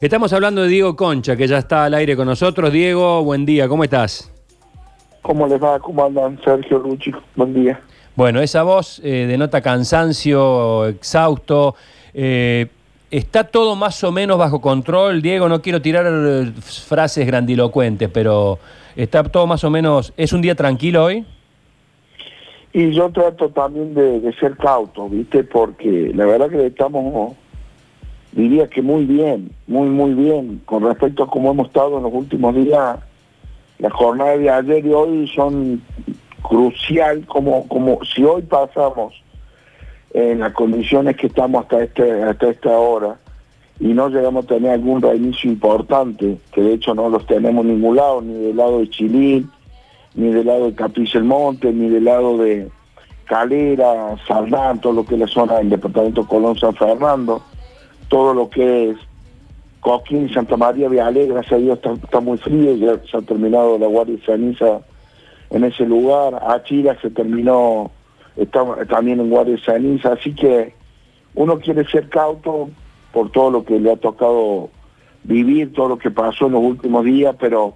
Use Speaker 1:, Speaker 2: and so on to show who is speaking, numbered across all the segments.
Speaker 1: Estamos hablando de Diego Concha, que ya está al aire con nosotros. Diego, buen día, ¿cómo estás?
Speaker 2: ¿Cómo les va? ¿Cómo andan? Sergio Rucci, buen día.
Speaker 1: Bueno, esa voz eh, denota cansancio, exhausto. Eh, ¿Está todo más o menos bajo control? Diego, no quiero tirar eh, frases grandilocuentes, pero ¿está todo más o menos... ¿Es un día tranquilo hoy?
Speaker 2: Y yo trato también de, de ser cauto, ¿viste? Porque la verdad que estamos diría que muy bien, muy, muy bien, con respecto a cómo hemos estado en los últimos días. Las jornadas de ayer y hoy son crucial, como, como si hoy pasamos en las condiciones que estamos hasta, este, hasta esta hora y no llegamos a tener algún reinicio importante, que de hecho no los tenemos en ningún lado, ni del lado de Chilín, ni del lado de Caprice el Monte, ni del lado de Calera, Saldán, todo lo que es la zona del departamento Colón San Fernando todo lo que es Coquín, Santa María, Viale, gracias a Dios está, muy frío, ya se ha terminado la Guardia de Ceniza en ese lugar, Achira se terminó está, también en Guardia de Ceniza, así que uno quiere ser cauto por todo lo que le ha tocado vivir, todo lo que pasó en los últimos días, pero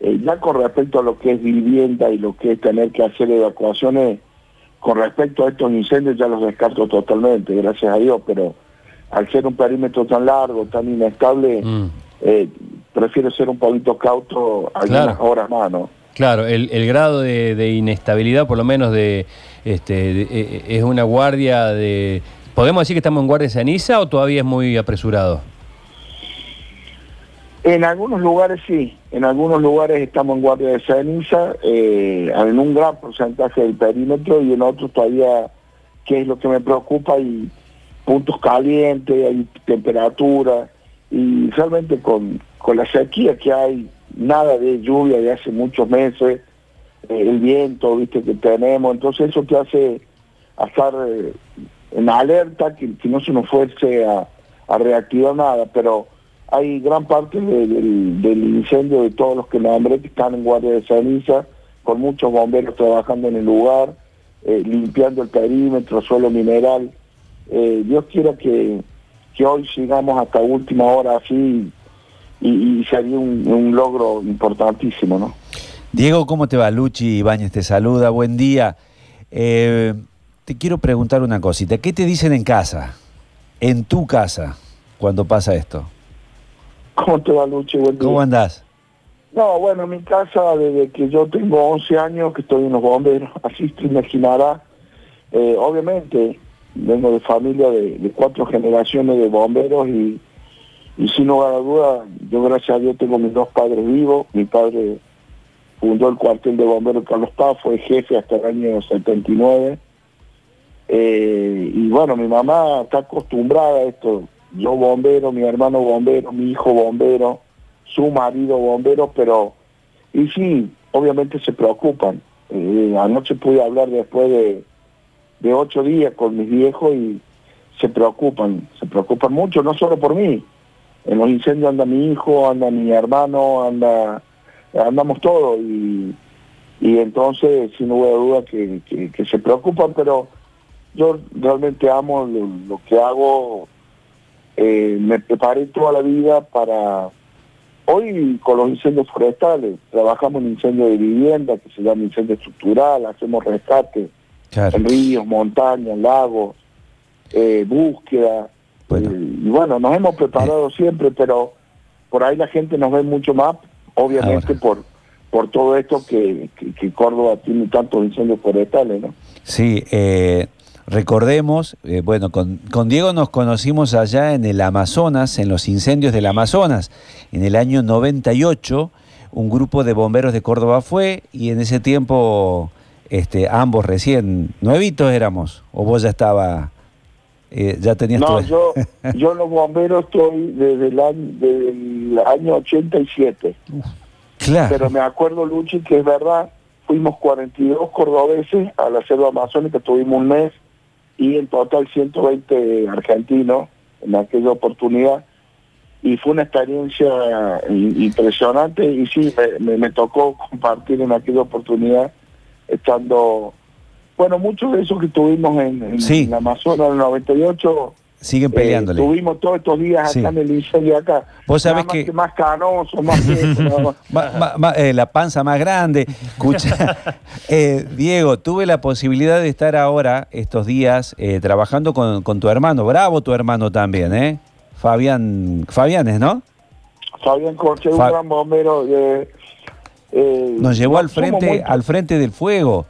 Speaker 2: eh, ya con respecto a lo que es vivienda y lo que es tener que hacer evacuaciones, con respecto a estos incendios ya los descarto totalmente, gracias a Dios, pero al ser un perímetro tan largo, tan inestable, mm. eh, prefiero ser un poquito cauto algunas horas más, ¿no?
Speaker 1: Claro, el, grado de, inestabilidad, por lo menos, de, este, eh, es una guardia de... ¿Podemos decir que estamos en guardia de ceniza o todavía es muy apresurado?
Speaker 2: En algunos lugares sí, en algunos lugares estamos en guardia de ceniza, eh, en un gran porcentaje del perímetro y en otros todavía, que es lo que me preocupa y puntos calientes, hay temperatura y realmente con, con la sequía que hay, nada de lluvia de hace muchos meses, eh, el viento viste que tenemos, entonces eso te hace a estar eh, en alerta, que, no se nos fuese a, reactivar nada, pero hay gran parte del, incendio de todos los que nombré que están en guardia de ceniza, con muchos bomberos trabajando en el lugar, eh, limpiando el perímetro, suelo mineral, eh, Dios quiera que, hoy sigamos hasta última hora así y, sería un, logro importantísimo, ¿no?
Speaker 3: Diego, ¿cómo te va? Luchi Ibáñez te saluda, buen día. Eh, te quiero preguntar una cosita, ¿qué te dicen en casa, en tu casa, cuando pasa esto?
Speaker 2: ¿Cómo te va, Luchi? Buen
Speaker 3: día. ¿Cómo andás?
Speaker 2: No, bueno, en mi casa, desde que yo tengo 11 años, que estoy en los bomberos, así te imaginarás, eh, obviamente vengo de familia de, cuatro generaciones de bomberos y, sin lugar a duda, yo gracias a Dios tengo mis dos padres vivos. Mi padre fundó el cuartel de bomberos Carlos Paz, fue jefe hasta el año 79. Eh, y bueno, mi mamá está acostumbrada a esto. Yo bombero, mi hermano bombero, mi hijo bombero, su marido bombero, pero... Y sí, obviamente se preocupan. Eh, anoche pude hablar después de de ocho días con mis viejos y se preocupan, se preocupan mucho, no solo por mí. En los incendios anda mi hijo, anda mi hermano, anda andamos todos y, y entonces sin lugar a duda que, que, se preocupan, pero yo realmente amo lo, que hago, eh, me preparé toda la vida para... Hoy con los incendios forestales, trabajamos en incendio de vivienda, que se llama incendio estructural, hacemos rescate, ríos, montañas, lagos, eh, búsqueda. Bueno. Eh, y bueno, nos hemos preparado siempre, pero por ahí la gente nos ve mucho más, obviamente por por todo esto que, Córdoba tiene tantos incendios forestales, ¿no?
Speaker 3: Sí, eh, recordemos, bueno, con, con, Diego nos conocimos allá en el Amazonas, en los incendios del Amazonas, en el año 98, un grupo de bomberos de Córdoba fue y en ese tiempo este, ambos recién nuevitos éramos, o vos ya estaba, eh, ya tenías
Speaker 2: No, yo, yo en los bomberos estoy desde el año, año 87. claro. Pero me acuerdo, Luchi, que es verdad, fuimos 42 cordobeses a la selva amazónica, tuvimos un mes, y en total 120 argentinos en aquella oportunidad y fue una experiencia impresionante y sí, me, me, tocó compartir en aquella oportunidad estando, bueno, muchos de esos que tuvimos en, en, Amazonas en el 98,
Speaker 3: Siguen
Speaker 2: Eh,
Speaker 3: peleándole.
Speaker 2: Estuvimos todos estos días
Speaker 3: Sí.
Speaker 2: acá en el incendio acá.
Speaker 3: Vos sabés que-
Speaker 2: más canoso, más.
Speaker 3: Ma- ma- eh, la panza más grande. Escucha, eh, Diego, tuve la posibilidad de estar ahora, estos días, eh, trabajando con, con tu hermano. Bravo tu hermano también, ¿eh? Fabián, Fabianes, ¿no?
Speaker 2: Fabián Corche, un
Speaker 3: Fa-
Speaker 2: gran bombero. eh, eh,
Speaker 3: Nos llevó al frente,
Speaker 2: muy-
Speaker 3: al frente del fuego,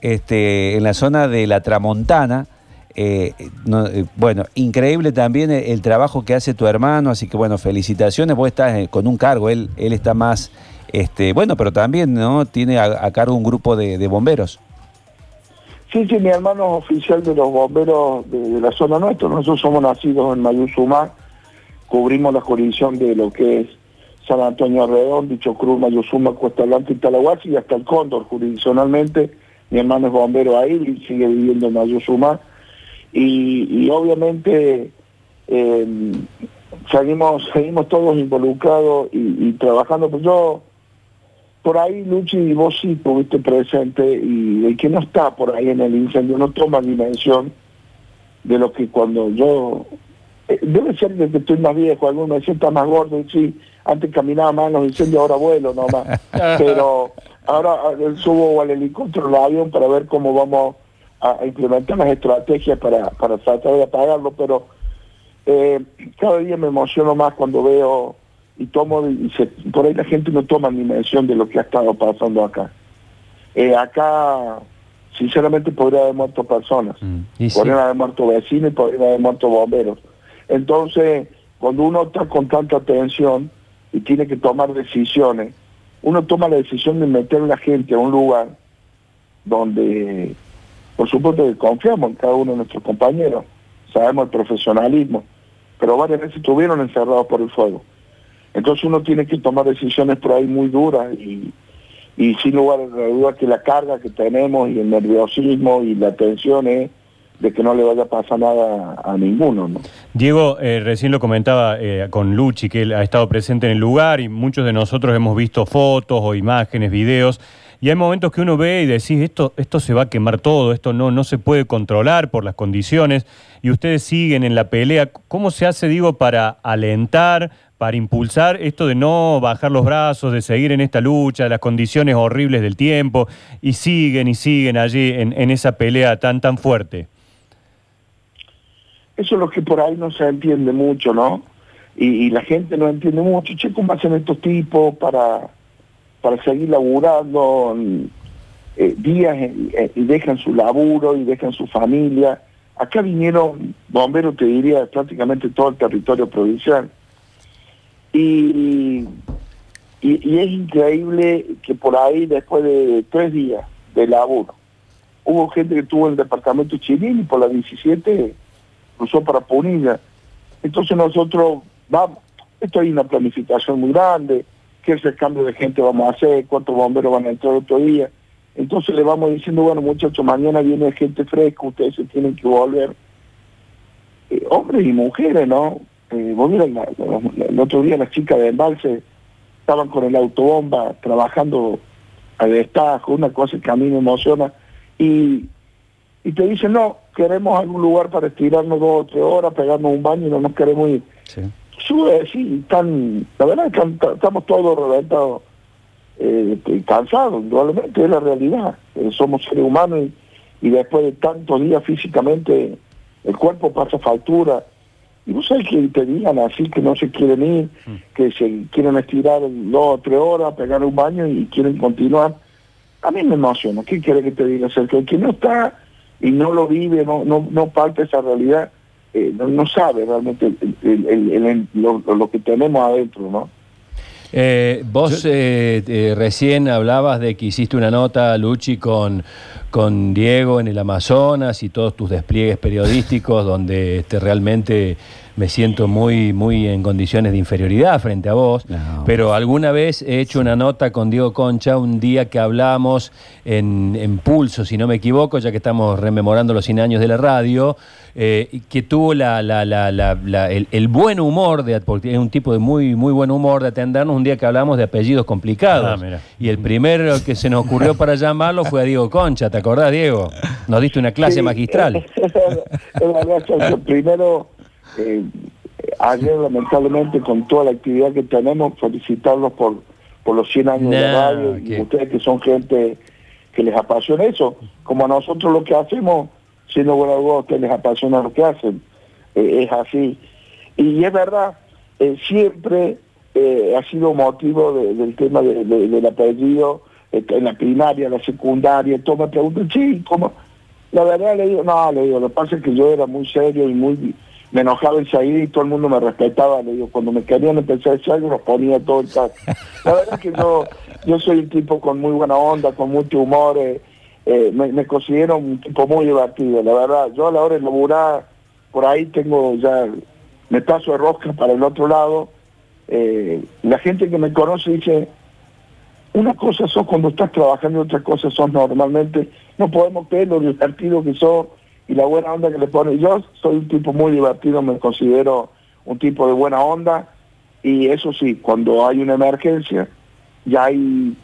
Speaker 3: este, en la zona de la Tramontana. Eh, no, eh, bueno, increíble también el, el trabajo que hace tu hermano, así que bueno, felicitaciones, vos estás con un cargo, él, él está más, este, bueno, pero también, ¿no? Tiene a, a cargo un grupo de, de bomberos.
Speaker 2: Sí, sí, mi hermano es oficial de los bomberos de, de la zona nuestra. Nosotros somos nacidos en Mayuzumá, cubrimos la jurisdicción de lo que es San Antonio Redón, Dicho Cruz, Mayuzuma, Cuesta Blanca y Talahuasi y hasta el Cóndor jurisdiccionalmente. Mi hermano es bombero ahí y sigue viviendo en Mayuzumá. Y, obviamente eh, seguimos, seguimos todos involucrados y, y trabajando. Pues yo por ahí, Luchi, y vos sí estuviste presente y el que no está por ahí en el incendio no toma dimensión de lo que cuando yo... eh, debe ser desde que estoy más viejo, algunos me está más gordo, y sí, antes caminaba más en los incendios, ahora vuelo nomás. Pero ahora eh, subo al helicóptero, al avión para ver cómo vamos a, implementar las estrategias para, para tratar de apagarlo, pero eh, cada día me emociono más cuando veo y tomo y se- por ahí la gente no toma dimensión de lo que ha estado pasando acá. Eh, acá, sinceramente, podría haber muerto personas,
Speaker 1: sí.
Speaker 2: podrían haber muerto vecinos y podrían haber muerto bomberos. Entonces, cuando uno está con tanta tensión y tiene que tomar decisiones, uno toma la decisión de meter a la gente a un lugar donde, por supuesto, que confiamos en cada uno de nuestros compañeros, sabemos el profesionalismo, pero varias veces estuvieron encerrados por el fuego. Entonces uno tiene que tomar decisiones por ahí muy duras y, y sin lugar a la duda que la carga que tenemos y el nerviosismo y la tensión es de que no le vaya a pasar nada a ninguno, ¿no?
Speaker 4: Diego, eh, recién lo comentaba eh, con Luchi, que él ha estado presente en el lugar y muchos de nosotros hemos visto fotos o imágenes, videos, y hay momentos que uno ve y decís, esto, esto se va a quemar todo, esto no, no se puede controlar por las condiciones, y ustedes siguen en la pelea. ¿Cómo se hace, digo, para alentar, para impulsar esto de no bajar los brazos, de seguir en esta lucha, las condiciones horribles del tiempo, y siguen y siguen allí en, en esa pelea tan, tan fuerte?
Speaker 2: Eso es lo que por ahí no se entiende mucho, ¿no? Y, la gente no entiende mucho, che, ¿cómo hacen estos tipos para, para seguir laburando eh, días eh, y dejan su laburo y dejan su familia? Acá vinieron bomberos, te diría, prácticamente todo el territorio provincial. Y, y, es increíble que por ahí, después de tres días de laburo, hubo gente que estuvo en el departamento chileno y por la 17 cruzó para Punilla. Entonces nosotros vamos, esto hay una planificación muy grande, qué cambio de gente vamos a hacer, cuántos bomberos van a entrar otro día. Entonces le vamos diciendo, bueno muchachos, mañana viene gente fresca, ustedes se tienen que volver. Eh, hombres y mujeres, ¿no? Eh, la- el otro día las chicas de embalse estaban con el autobomba trabajando a destajo, una cosa que a mí me emociona. Y, y te dicen, no, queremos algún lugar para estirarnos dos o tres horas, pegarnos un baño y no nos queremos ir.
Speaker 3: Sí.
Speaker 2: Sube, sí, tan, la verdad es que estamos todos reventados, eh, y cansados, indudablemente, es la realidad. Eh, somos seres humanos y, y después de tantos días físicamente el cuerpo pasa factura. Y vos sabés que te digan así que no se quieren ir, que se quieren estirar dos o tres horas, pegar un baño y quieren continuar. A mí me emociona. ¿Qué quiere que te diga? Sergio? el que no está y no lo vive, no, no, no palpa esa realidad, eh, no, no sabe realmente el- el- el- el- lo, lo que tenemos adentro, ¿no?
Speaker 1: Eh, vos eh, eh, recién hablabas de que hiciste una nota, Luchi, con, con Diego en el Amazonas y todos tus despliegues periodísticos, donde este, realmente me siento muy, muy en condiciones de inferioridad frente a vos.
Speaker 3: No.
Speaker 1: Pero alguna vez he hecho una nota con Diego Concha un día que hablamos en, en Pulso, si no me equivoco, ya que estamos rememorando los 100 años de la radio, eh, que tuvo la, la- la- la- la- el, el buen humor, de, porque es un tipo de muy, muy buen humor de atendernos un día que hablamos de apellidos complicados.
Speaker 4: Ah,
Speaker 1: y el primero que se nos ocurrió para llamarlo fue a Diego Concha, ¿te acordás, Diego? Nos diste una clase
Speaker 2: Sí,
Speaker 1: magistral.
Speaker 2: Sergio. Primero, Eh, ayer, lamentablemente, con toda la actividad que tenemos, felicitarlos por, por los 100 años de radio y
Speaker 1: que-
Speaker 2: ustedes que son gente que les apasiona eso, como a nosotros lo que hacemos, siendo buena voz, ustedes les apasiona lo que hacen. Eh, es así. Y es verdad, eh, siempre eh, ha sido motivo de- del tema de- de- del apellido, en la primaria, la secundaria, todos me preguntan, sí, ¿cómo? La verdad le digo, no, le digo, lo que pasa es que yo era muy serio y muy, me enojaba enseguida y todo el mundo me respetaba, le digo, cuando me querían empezar a decir algo, los ponía todo el caso. La verdad es que yo, yo soy un tipo con muy buena onda, con mucho humor, eh, eh, me, me considero un tipo muy divertido, la verdad, yo a la hora de laburar, por ahí tengo ya, me paso de rosca para el otro lado, eh, la gente que me conoce dice, una cosa sos cuando estás trabajando otra cosa sos normalmente. No podemos creer lo divertido que sos y la buena onda que le pones. Yo soy un tipo muy divertido, me considero un tipo de buena onda y eso sí, cuando hay una emergencia, ya hay,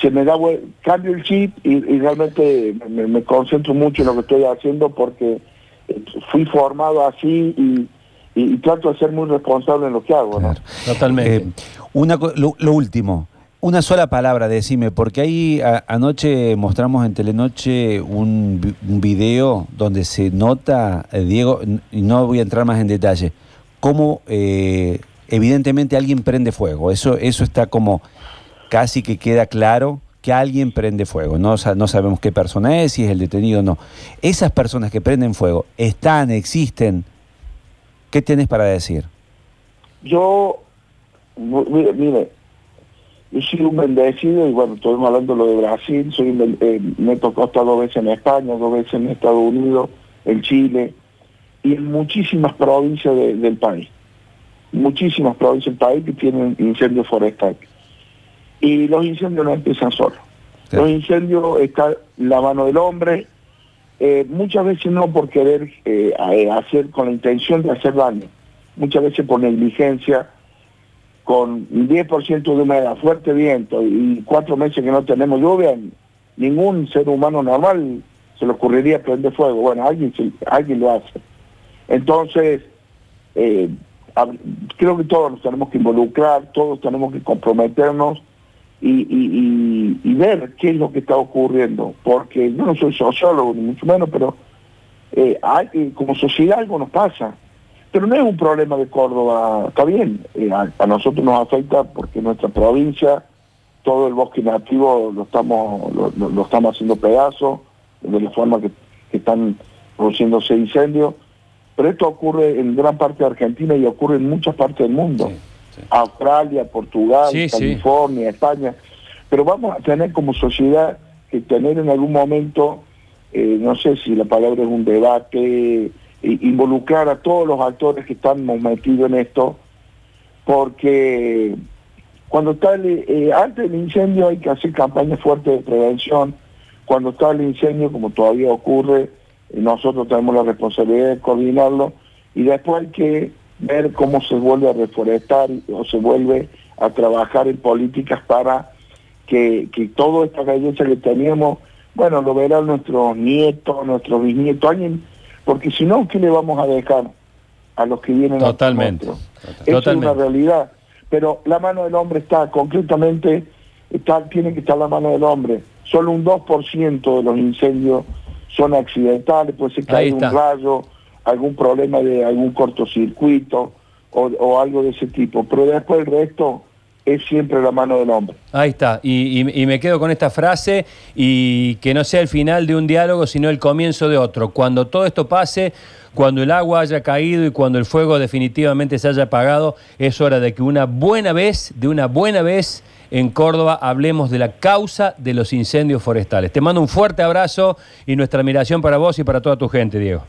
Speaker 2: se me da, cambio el chip y, y realmente me, me concentro mucho en lo que estoy haciendo porque eh, fui formado así y, y- y trato de ser muy responsable en lo que hago. ¿no?
Speaker 3: Claro.
Speaker 1: Totalmente.
Speaker 3: Eh, una, co- lo, lo último, una sola palabra, decime, porque ahí anoche mostramos en Telenoche un, vi- un video donde se nota, eh, Diego, y no voy a entrar más en detalle, cómo eh, evidentemente alguien prende fuego. Eso, eso está como casi que queda claro que alguien prende fuego. No, no sabemos qué persona es, si es el detenido o no. Esas personas que prenden fuego, ¿están, existen? ¿Qué tienes para decir?
Speaker 2: Yo, mu- mire, yo soy un bendecido y bueno, estuvimos hablando de lo de Brasil, soy un eh, me tocó estar dos veces en España, dos veces en Estados Unidos, en Chile y en muchísimas provincias de- del país. Muchísimas provincias del país que tienen incendios forestales. Y los incendios no empiezan solos. Los incendios está la mano del hombre, eh, muchas veces no por querer eh, eh, hacer con la intención de hacer daño, muchas veces por negligencia, con 10% de humedad, fuerte viento y cuatro meses que no tenemos lluvia, ningún ser humano normal se le ocurriría prender fuego. Bueno, alguien, alguien lo hace. Entonces, eh, creo que todos nos tenemos que involucrar, todos tenemos que comprometernos y, ver qué es lo que está ocurriendo, porque yo no soy sociólogo, ni mucho menos, pero eh, hay- como sociedad algo nos pasa. Pero no es un problema de Córdoba, está bien, eh, a, a nosotros nos afecta porque nuestra provincia, todo el bosque nativo lo estamos, lo, estamos haciendo pedazos, de la forma que, que están produciéndose incendios, pero esto ocurre en gran parte de Argentina y ocurre en muchas partes del mundo.
Speaker 1: Sí, sí.
Speaker 2: Australia, Portugal,
Speaker 1: Sí.
Speaker 2: California, España. Pero vamos a tener como sociedad que tener en algún momento, eh, no sé si la palabra es un debate, involucrar a todos los actores que están metidos en esto, porque cuando está el, eh, antes del incendio hay que hacer campañas fuertes de prevención, cuando está el incendio, como todavía ocurre, eh, nosotros tenemos la responsabilidad de coordinarlo y después hay que ver cómo se vuelve a reforestar o se vuelve a trabajar en políticas para que, que toda esta belleza que teníamos, bueno, lo verán nuestros nietos, nuestros bisnietos, alguien, porque si no, ¿qué le vamos a dejar a los que vienen a
Speaker 1: Totalmente.
Speaker 2: nosotros? Eso es
Speaker 1: Totalmente.
Speaker 2: una realidad. Pero la mano del hombre está, concretamente, está, tiene que estar la mano del hombre. Solo un 2% de los incendios son accidentales, puede ser que haya un rayo, algún problema de algún cortocircuito o, o algo de ese tipo. Pero después el resto es siempre la mano del hombre.
Speaker 1: Ahí está, y, y- y me quedo con esta frase y que no sea el final de un diálogo, sino el comienzo de otro. Cuando todo esto pase, cuando el agua haya caído y cuando el fuego definitivamente se haya apagado, es hora de que una buena vez, de una buena vez en Córdoba, hablemos de la causa de los incendios forestales. Te mando un fuerte abrazo y nuestra admiración para vos y para toda tu gente, Diego.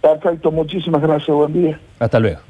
Speaker 2: Perfecto, muchísimas gracias, buen día.
Speaker 1: Hasta luego.